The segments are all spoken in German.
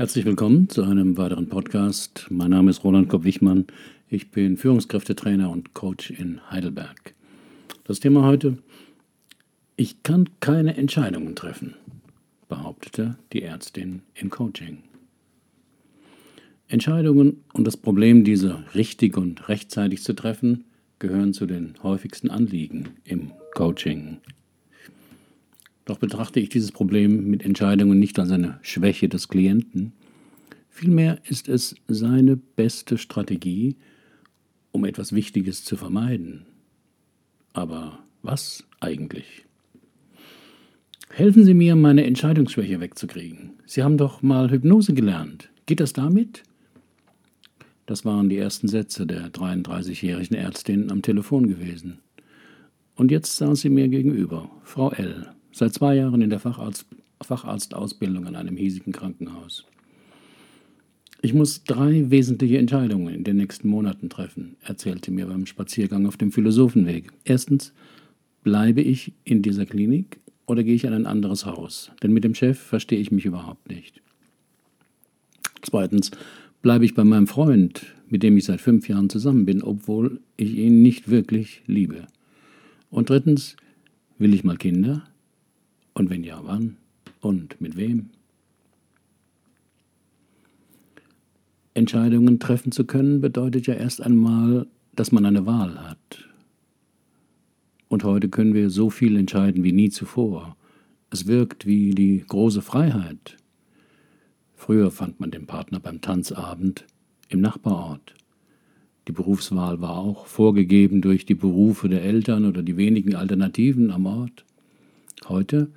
Herzlich willkommen zu einem weiteren Podcast. Mein Name ist Roland Kopp-Wichmann. Ich bin Führungskräftetrainer und Coach in Heidelberg. Das Thema heute: Ich kann keine Entscheidungen treffen, behauptete die Ärztin im Coaching. Entscheidungen und das Problem, diese richtig und rechtzeitig zu treffen, gehören zu den häufigsten Anliegen im Coaching. Doch betrachte ich dieses Problem mit Entscheidungen nicht als eine Schwäche des Klienten, vielmehr ist es seine beste Strategie, um etwas Wichtiges zu vermeiden. Aber was eigentlich? Helfen Sie mir, meine Entscheidungsschwäche wegzukriegen. Sie haben doch mal Hypnose gelernt. Geht das damit? Das waren die ersten Sätze der 33-jährigen Ärztin am Telefon gewesen. Und jetzt saß sie mir gegenüber, Frau L., seit zwei Jahren in der Facharzt, Facharztausbildung an einem hiesigen Krankenhaus. Ich muss drei wesentliche Entscheidungen in den nächsten Monaten treffen, erzählte mir beim Spaziergang auf dem Philosophenweg. Erstens, bleibe ich in dieser Klinik oder gehe ich an ein anderes Haus? Denn mit dem Chef verstehe ich mich überhaupt nicht. Zweitens, bleibe ich bei meinem Freund, mit dem ich seit fünf Jahren zusammen bin, obwohl ich ihn nicht wirklich liebe. Und drittens, will ich mal Kinder? Und wenn ja, wann? Und mit wem? Entscheidungen treffen zu können bedeutet ja erst einmal, dass man eine Wahl hat. Und heute können wir so viel entscheiden wie nie zuvor. Es wirkt wie die große Freiheit. Früher fand man den Partner beim Tanzabend im Nachbarort. Die Berufswahl war auch vorgegeben durch die Berufe der Eltern oder die wenigen Alternativen am Ort. Heute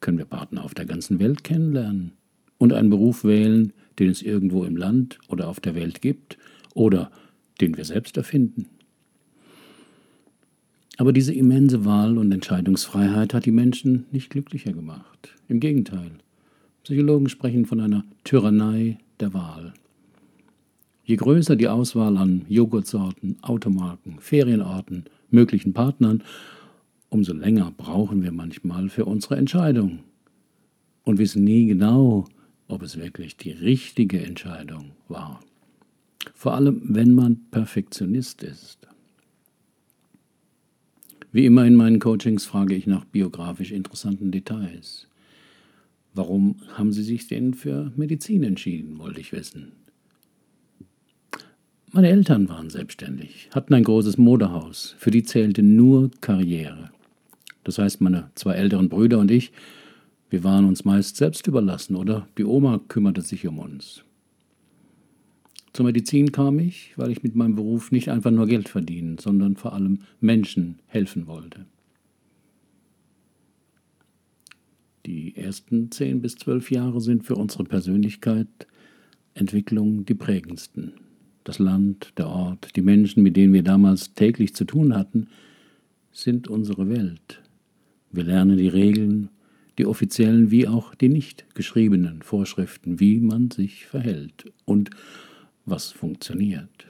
können wir Partner auf der ganzen Welt kennenlernen und einen Beruf wählen, den es irgendwo im Land oder auf der Welt gibt oder den wir selbst erfinden. Aber diese immense Wahl und Entscheidungsfreiheit hat die Menschen nicht glücklicher gemacht. Im Gegenteil. Psychologen sprechen von einer Tyrannei der Wahl. Je größer die Auswahl an Joghurtsorten, Automarken, Ferienorten, möglichen Partnern, umso länger brauchen wir manchmal für unsere Entscheidung und wissen nie genau, ob es wirklich die richtige Entscheidung war. Vor allem, wenn man Perfektionist ist. Wie immer in meinen Coachings frage ich nach biografisch interessanten Details. Warum haben Sie sich denn für Medizin entschieden, wollte ich wissen. Meine Eltern waren selbstständig, hatten ein großes Modehaus, für die zählte nur Karriere. Das heißt, meine zwei älteren Brüder und ich, wir waren uns meist selbst überlassen oder die Oma kümmerte sich um uns. Zur Medizin kam ich, weil ich mit meinem Beruf nicht einfach nur Geld verdienen, sondern vor allem Menschen helfen wollte. Die ersten zehn bis zwölf Jahre sind für unsere Persönlichkeit Entwicklung die prägendsten. Das Land, der Ort, die Menschen, mit denen wir damals täglich zu tun hatten, sind unsere Welt. Wir lernen die Regeln, die offiziellen wie auch die nicht geschriebenen Vorschriften, wie man sich verhält und was funktioniert.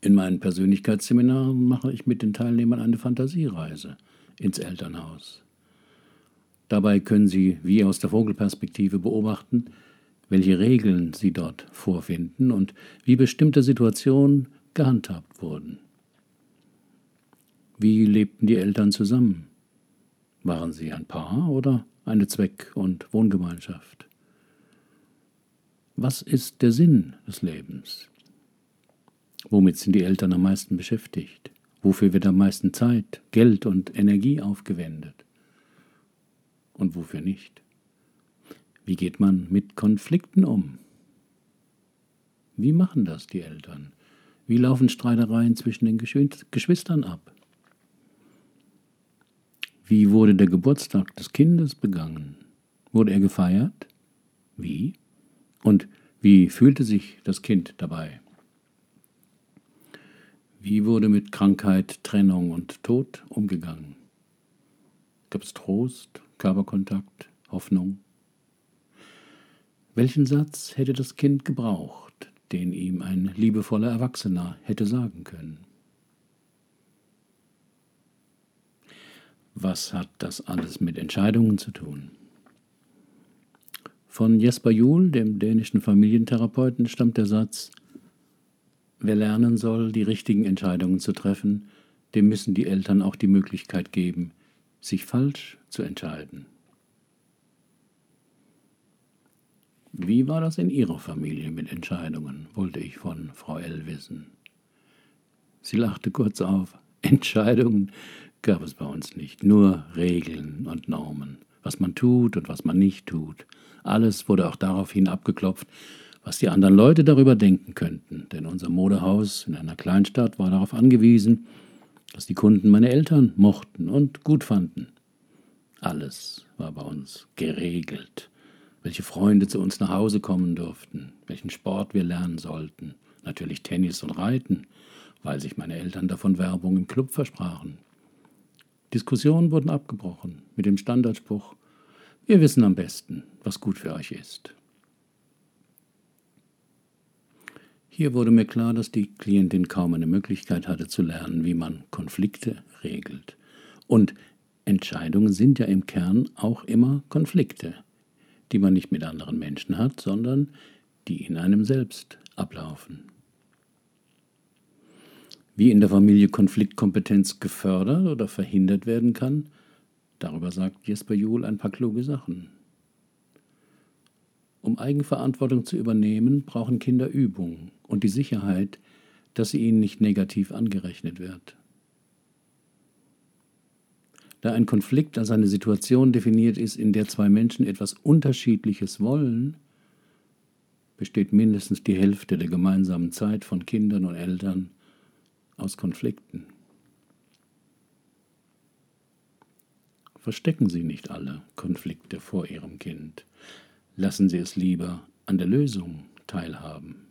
In meinen Persönlichkeitsseminaren mache ich mit den Teilnehmern eine Fantasiereise ins Elternhaus. Dabei können Sie wie aus der Vogelperspektive beobachten, welche Regeln Sie dort vorfinden und wie bestimmte Situationen gehandhabt wurden. Wie lebten die Eltern zusammen? Waren sie ein Paar oder eine Zweck- und Wohngemeinschaft? Was ist der Sinn des Lebens? Womit sind die Eltern am meisten beschäftigt? Wofür wird am meisten Zeit, Geld und Energie aufgewendet? und wofür nicht? Wie geht man mit Konflikten um? Wie machen das die Eltern? Wie laufen Streitereien zwischen den Geschwistern ab? Wie wurde der Geburtstag des Kindes begangen? Wurde er gefeiert? Wie? Und wie fühlte sich das Kind dabei? Wie wurde mit Krankheit, Trennung und Tod umgegangen? Gab es Trost, Körperkontakt, Hoffnung. Welchen Satz hätte das Kind gebraucht, den ihm ein liebevoller Erwachsener hätte sagen können? Was hat das alles mit Entscheidungen zu tun? Von Jesper Juhl, dem dänischen Familientherapeuten, stammt der Satz, wer lernen soll, die richtigen Entscheidungen zu treffen, dem müssen die Eltern auch die Möglichkeit geben, sich falsch zu entscheiden. Wie war das in Ihrer Familie mit Entscheidungen, wollte ich von Frau L. wissen. Sie lachte kurz auf. Entscheidungen gab es bei uns nicht, nur Regeln und Normen, was man tut und was man nicht tut. Alles wurde auch daraufhin abgeklopft, was die anderen Leute darüber denken könnten, denn unser Modehaus in einer Kleinstadt war darauf angewiesen, dass die Kunden meine Eltern mochten und gut fanden. Alles war bei uns geregelt, welche Freunde zu uns nach Hause kommen durften, welchen Sport wir lernen sollten, natürlich Tennis und Reiten, weil sich meine Eltern davon Werbung im Club versprachen. Diskussionen wurden abgebrochen mit dem Standardspruch, wir wissen am besten, was gut für euch ist. Hier wurde mir klar, dass die Klientin kaum eine Möglichkeit hatte zu lernen, wie man Konflikte regelt. Und Entscheidungen sind ja im Kern auch immer Konflikte, die man nicht mit anderen Menschen hat, sondern die in einem selbst ablaufen wie in der Familie Konfliktkompetenz gefördert oder verhindert werden kann, darüber sagt Jesper Juhl ein paar kluge Sachen. Um Eigenverantwortung zu übernehmen, brauchen Kinder Übung und die Sicherheit, dass sie ihnen nicht negativ angerechnet wird. Da ein Konflikt als eine Situation definiert ist, in der zwei Menschen etwas Unterschiedliches wollen, besteht mindestens die Hälfte der gemeinsamen Zeit von Kindern und Eltern aus Konflikten. Verstecken Sie nicht alle Konflikte vor Ihrem Kind. Lassen Sie es lieber an der Lösung teilhaben.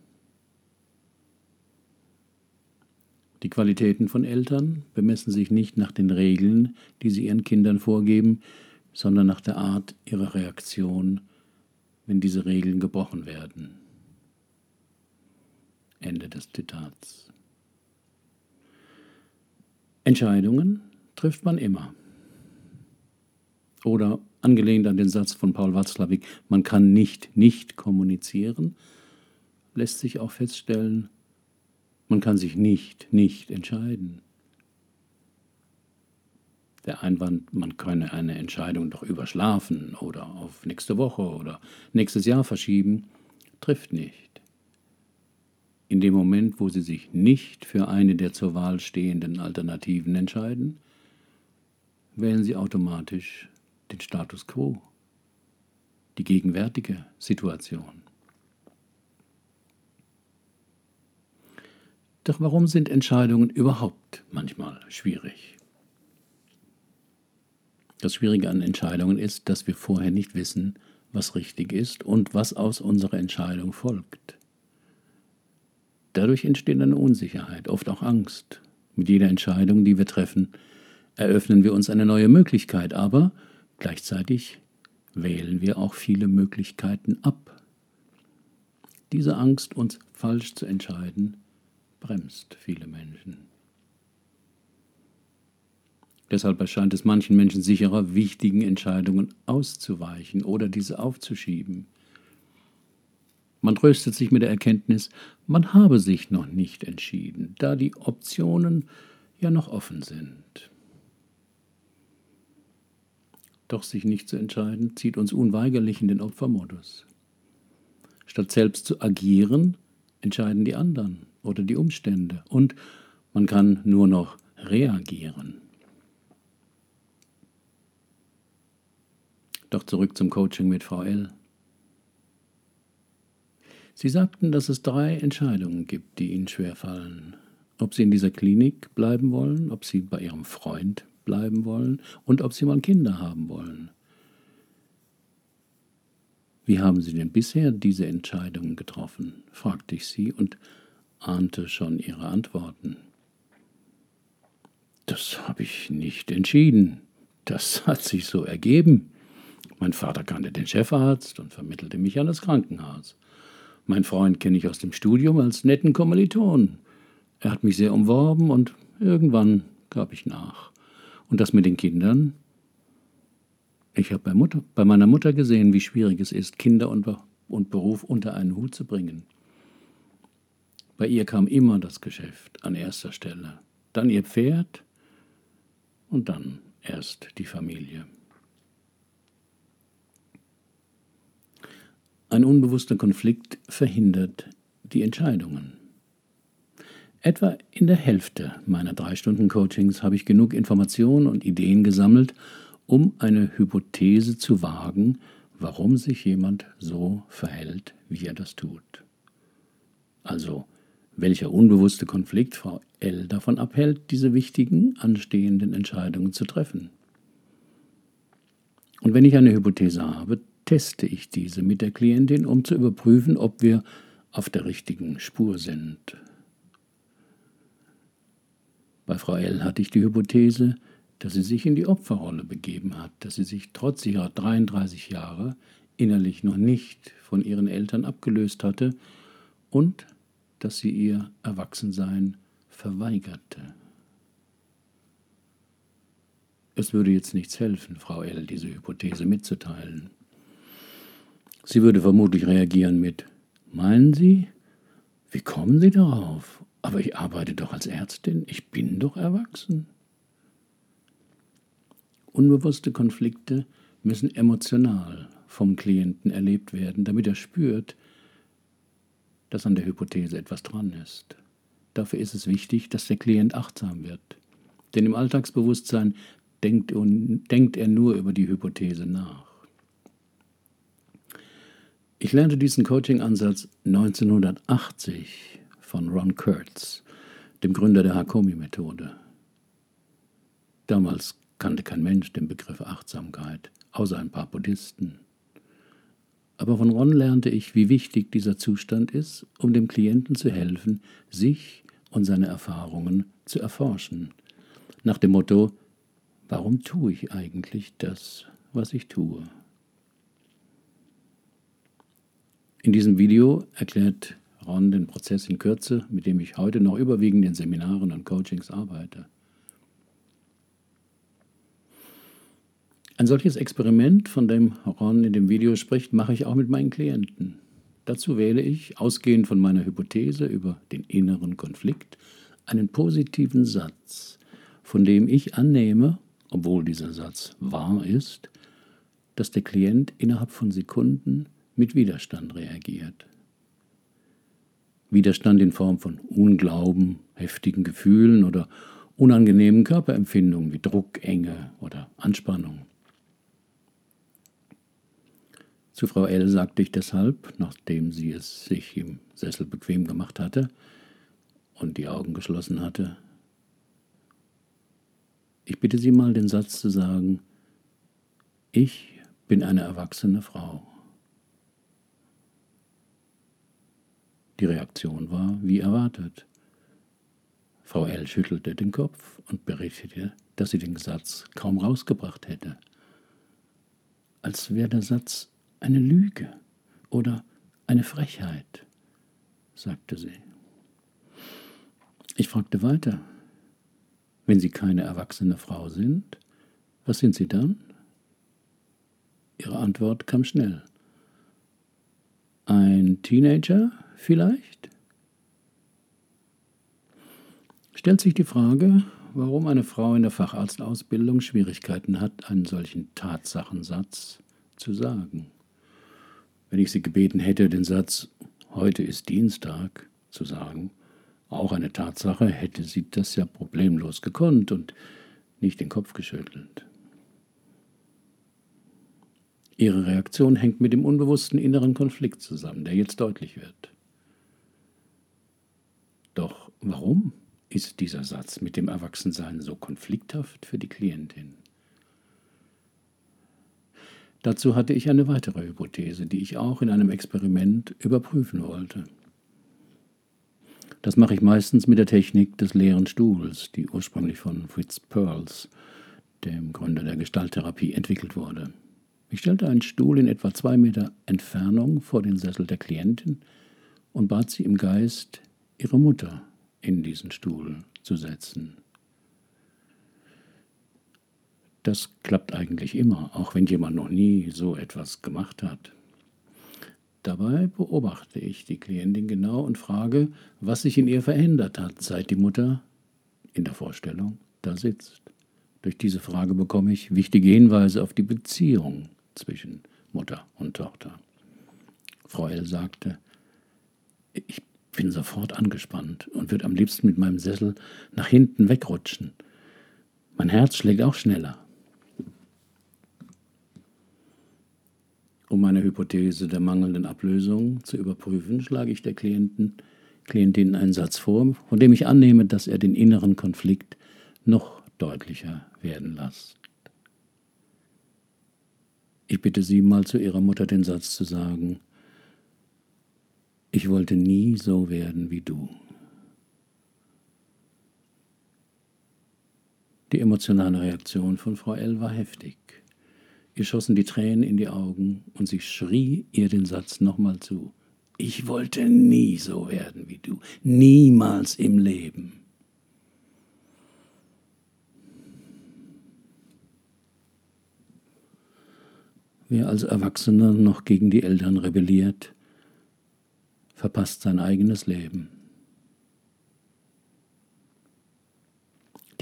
Die Qualitäten von Eltern bemessen sich nicht nach den Regeln, die sie ihren Kindern vorgeben, sondern nach der Art ihrer Reaktion, wenn diese Regeln gebrochen werden. Ende des Zitats. Entscheidungen trifft man immer. Oder angelehnt an den Satz von Paul Watzlawick, man kann nicht nicht kommunizieren, lässt sich auch feststellen, man kann sich nicht nicht entscheiden. Der Einwand, man könne eine Entscheidung doch überschlafen oder auf nächste Woche oder nächstes Jahr verschieben, trifft nicht. In dem Moment, wo Sie sich nicht für eine der zur Wahl stehenden Alternativen entscheiden, wählen Sie automatisch den Status quo, die gegenwärtige Situation. Doch warum sind Entscheidungen überhaupt manchmal schwierig? Das Schwierige an Entscheidungen ist, dass wir vorher nicht wissen, was richtig ist und was aus unserer Entscheidung folgt. Dadurch entsteht eine Unsicherheit, oft auch Angst. Mit jeder Entscheidung, die wir treffen, eröffnen wir uns eine neue Möglichkeit, aber gleichzeitig wählen wir auch viele Möglichkeiten ab. Diese Angst, uns falsch zu entscheiden, bremst viele Menschen. Deshalb erscheint es manchen Menschen sicherer, wichtigen Entscheidungen auszuweichen oder diese aufzuschieben. Man tröstet sich mit der Erkenntnis, man habe sich noch nicht entschieden, da die Optionen ja noch offen sind. Doch sich nicht zu entscheiden, zieht uns unweigerlich in den Opfermodus. Statt selbst zu agieren, entscheiden die anderen oder die Umstände und man kann nur noch reagieren. Doch zurück zum Coaching mit Frau L. Sie sagten, dass es drei Entscheidungen gibt, die Ihnen schwerfallen. Ob Sie in dieser Klinik bleiben wollen, ob Sie bei Ihrem Freund bleiben wollen und ob Sie mal Kinder haben wollen. Wie haben Sie denn bisher diese Entscheidungen getroffen? fragte ich sie und ahnte schon ihre Antworten. Das habe ich nicht entschieden. Das hat sich so ergeben. Mein Vater kannte den Chefarzt und vermittelte mich an das Krankenhaus. Mein Freund kenne ich aus dem Studium als netten Kommiliton. Er hat mich sehr umworben und irgendwann gab ich nach. Und das mit den Kindern? Ich habe bei, bei meiner Mutter gesehen, wie schwierig es ist, Kinder und, und Beruf unter einen Hut zu bringen. Bei ihr kam immer das Geschäft an erster Stelle, dann ihr Pferd und dann erst die Familie. Ein unbewusster Konflikt verhindert die Entscheidungen. Etwa in der Hälfte meiner drei Stunden Coachings habe ich genug Informationen und Ideen gesammelt, um eine Hypothese zu wagen, warum sich jemand so verhält, wie er das tut. Also, welcher unbewusste Konflikt Frau L davon abhält, diese wichtigen, anstehenden Entscheidungen zu treffen. Und wenn ich eine Hypothese habe, teste ich diese mit der Klientin, um zu überprüfen, ob wir auf der richtigen Spur sind. Bei Frau L hatte ich die Hypothese, dass sie sich in die Opferrolle begeben hat, dass sie sich trotz ihrer 33 Jahre innerlich noch nicht von ihren Eltern abgelöst hatte und dass sie ihr Erwachsensein verweigerte. Es würde jetzt nichts helfen, Frau L. diese Hypothese mitzuteilen. Sie würde vermutlich reagieren mit Meinen Sie? Wie kommen Sie darauf? Aber ich arbeite doch als Ärztin, ich bin doch erwachsen. Unbewusste Konflikte müssen emotional vom Klienten erlebt werden, damit er spürt, dass an der Hypothese etwas dran ist. Dafür ist es wichtig, dass der Klient achtsam wird. Denn im Alltagsbewusstsein denkt, er nur über die Hypothese nach. Ich lernte diesen Coaching-Ansatz 1980 von Ron Kurtz, dem Gründer der Hakomi-Methode. Damals kannte kein Mensch den Begriff Achtsamkeit, außer ein paar Buddhisten. Aber von Ron lernte ich, wie wichtig dieser Zustand ist, um dem Klienten zu helfen, sich und seine Erfahrungen zu erforschen. Nach dem Motto, warum tue ich eigentlich das, was ich tue? In diesem Video erklärt Ron den Prozess in Kürze, mit dem ich heute noch überwiegend in Seminaren und Coachings arbeite. Ein solches Experiment, von dem Ron in dem Video spricht, mache ich auch mit meinen Klienten. Dazu wähle ich, ausgehend von meiner Hypothese über den inneren Konflikt, einen positiven Satz, von dem ich annehme, obwohl dieser Satz wahr ist, dass der Klient innerhalb von Sekunden mit Widerstand reagiert. Widerstand in Form von Unglauben, heftigen Gefühlen oder unangenehmen Körperempfindungen wie Druck, Enge oder Anspannung. Zu Frau L. sagte ich deshalb, nachdem sie es sich im Sessel bequem gemacht hatte und die Augen geschlossen hatte, ich bitte Sie mal den Satz zu sagen, ich bin eine erwachsene Frau. Die Reaktion war wie erwartet. Frau L. schüttelte den Kopf und berichtete, dass sie den Satz kaum rausgebracht hätte. Als wäre der Satz eine Lüge oder eine Frechheit, sagte sie. Ich fragte weiter, wenn Sie keine erwachsene Frau sind, was sind Sie dann? Ihre Antwort kam schnell. Ein Teenager vielleicht? Stellt sich die Frage, warum eine Frau in der Facharztausbildung Schwierigkeiten hat, einen solchen Tatsachensatz zu sagen wenn ich sie gebeten hätte, den Satz Heute ist Dienstag zu sagen, auch eine Tatsache, hätte sie das ja problemlos gekonnt und nicht den Kopf geschüttelt. Ihre Reaktion hängt mit dem unbewussten inneren Konflikt zusammen, der jetzt deutlich wird. Warum ist dieser Satz mit dem Erwachsensein so konflikthaft für die Klientin? Dazu hatte ich eine weitere Hypothese, die ich auch in einem Experiment überprüfen wollte. Das mache ich meistens mit der Technik des leeren Stuhls, die ursprünglich von Fritz Perls, dem Gründer der Gestalttherapie, entwickelt wurde. Ich stellte einen Stuhl in etwa zwei Meter Entfernung vor den Sessel der Klientin und bat sie im Geist, ihre Mutter in diesen Stuhl zu setzen. Das klappt eigentlich immer, auch wenn jemand noch nie so etwas gemacht hat. Dabei beobachte ich die Klientin genau und frage, was sich in ihr verändert hat, seit die Mutter in der Vorstellung da sitzt. Durch diese Frage bekomme ich wichtige Hinweise auf die Beziehung zwischen Mutter und Tochter. Frau L. sagte, ich bin sofort angespannt und würde am liebsten mit meinem Sessel nach hinten wegrutschen. Mein Herz schlägt auch schneller. Um meine Hypothese der mangelnden Ablösung zu überprüfen, schlage ich der Klienten, Klientin einen Satz vor, von dem ich annehme, dass er den inneren Konflikt noch deutlicher werden lässt. Ich bitte Sie mal zu Ihrer Mutter den Satz zu sagen, ich wollte nie so werden wie du. Die emotionale Reaktion von Frau L war heftig. Ihr schossen die Tränen in die Augen und sie schrie ihr den Satz nochmal zu. Ich wollte nie so werden wie du, niemals im Leben. Wer als Erwachsener noch gegen die Eltern rebelliert, verpasst sein eigenes Leben.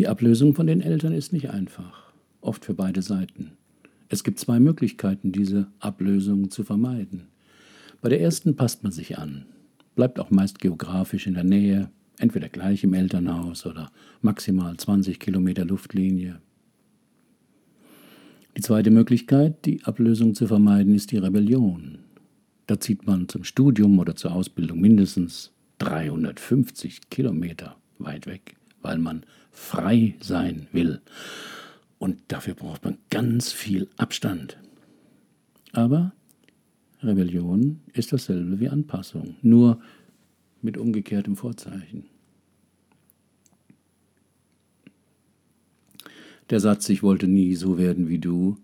Die Ablösung von den Eltern ist nicht einfach, oft für beide Seiten. Es gibt zwei Möglichkeiten, diese Ablösung zu vermeiden. Bei der ersten passt man sich an, bleibt auch meist geografisch in der Nähe, entweder gleich im Elternhaus oder maximal 20 Kilometer Luftlinie. Die zweite Möglichkeit, die Ablösung zu vermeiden, ist die Rebellion. Da zieht man zum Studium oder zur Ausbildung mindestens 350 Kilometer weit weg, weil man frei sein will und dafür braucht man ganz viel Abstand. Aber Rebellion ist dasselbe wie Anpassung, nur mit umgekehrtem Vorzeichen. Der Satz, ich wollte nie so werden wie du,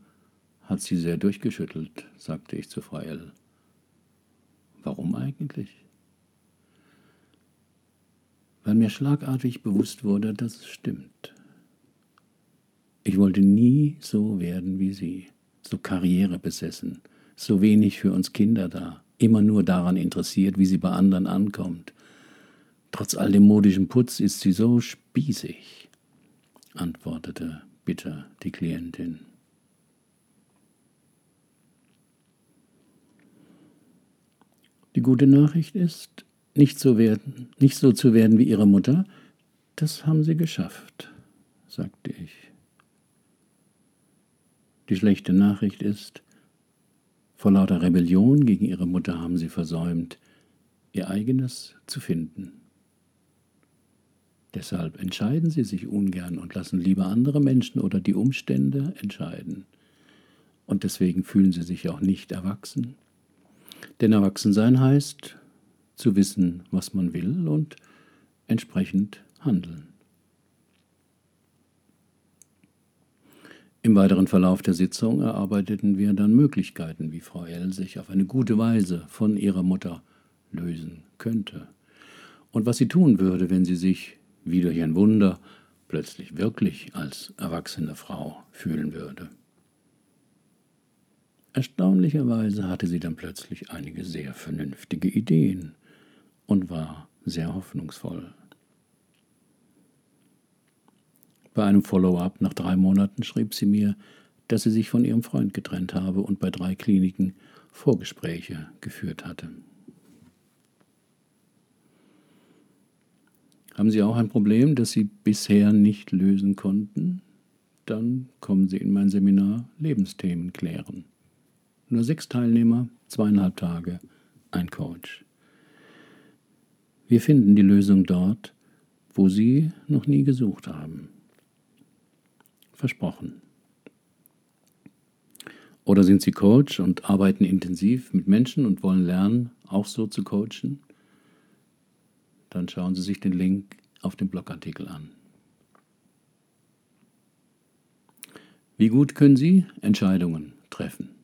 hat sie sehr durchgeschüttelt, sagte ich zu Frau L. Warum eigentlich? Weil mir schlagartig bewusst wurde, dass es stimmt. Ich wollte nie so werden wie sie, so karrierebesessen, so wenig für uns Kinder da, immer nur daran interessiert, wie sie bei anderen ankommt. Trotz all dem modischen Putz ist sie so spießig, antwortete bitter die Klientin. Die gute Nachricht ist, nicht so, werden, nicht so zu werden wie ihre Mutter, das haben sie geschafft, sagte ich. Die schlechte Nachricht ist, vor lauter Rebellion gegen ihre Mutter haben sie versäumt, ihr eigenes zu finden. Deshalb entscheiden sie sich ungern und lassen lieber andere Menschen oder die Umstände entscheiden. Und deswegen fühlen sie sich auch nicht erwachsen. Denn Erwachsensein heißt, zu wissen, was man will und entsprechend handeln. Im weiteren Verlauf der Sitzung erarbeiteten wir dann Möglichkeiten, wie Frau L. sich auf eine gute Weise von ihrer Mutter lösen könnte. Und was sie tun würde, wenn sie sich, wie durch ein Wunder, plötzlich wirklich als erwachsene Frau fühlen würde. Erstaunlicherweise hatte sie dann plötzlich einige sehr vernünftige Ideen und war sehr hoffnungsvoll. Bei einem Follow-up nach drei Monaten schrieb sie mir, dass sie sich von ihrem Freund getrennt habe und bei drei Kliniken Vorgespräche geführt hatte. Haben Sie auch ein Problem, das Sie bisher nicht lösen konnten? Dann kommen Sie in mein Seminar Lebensthemen klären. Nur sechs Teilnehmer, zweieinhalb Tage, ein Coach. Wir finden die Lösung dort, wo Sie noch nie gesucht haben. Versprochen. Oder sind Sie Coach und arbeiten intensiv mit Menschen und wollen lernen, auch so zu coachen? Dann schauen Sie sich den Link auf dem Blogartikel an. Wie gut können Sie Entscheidungen treffen?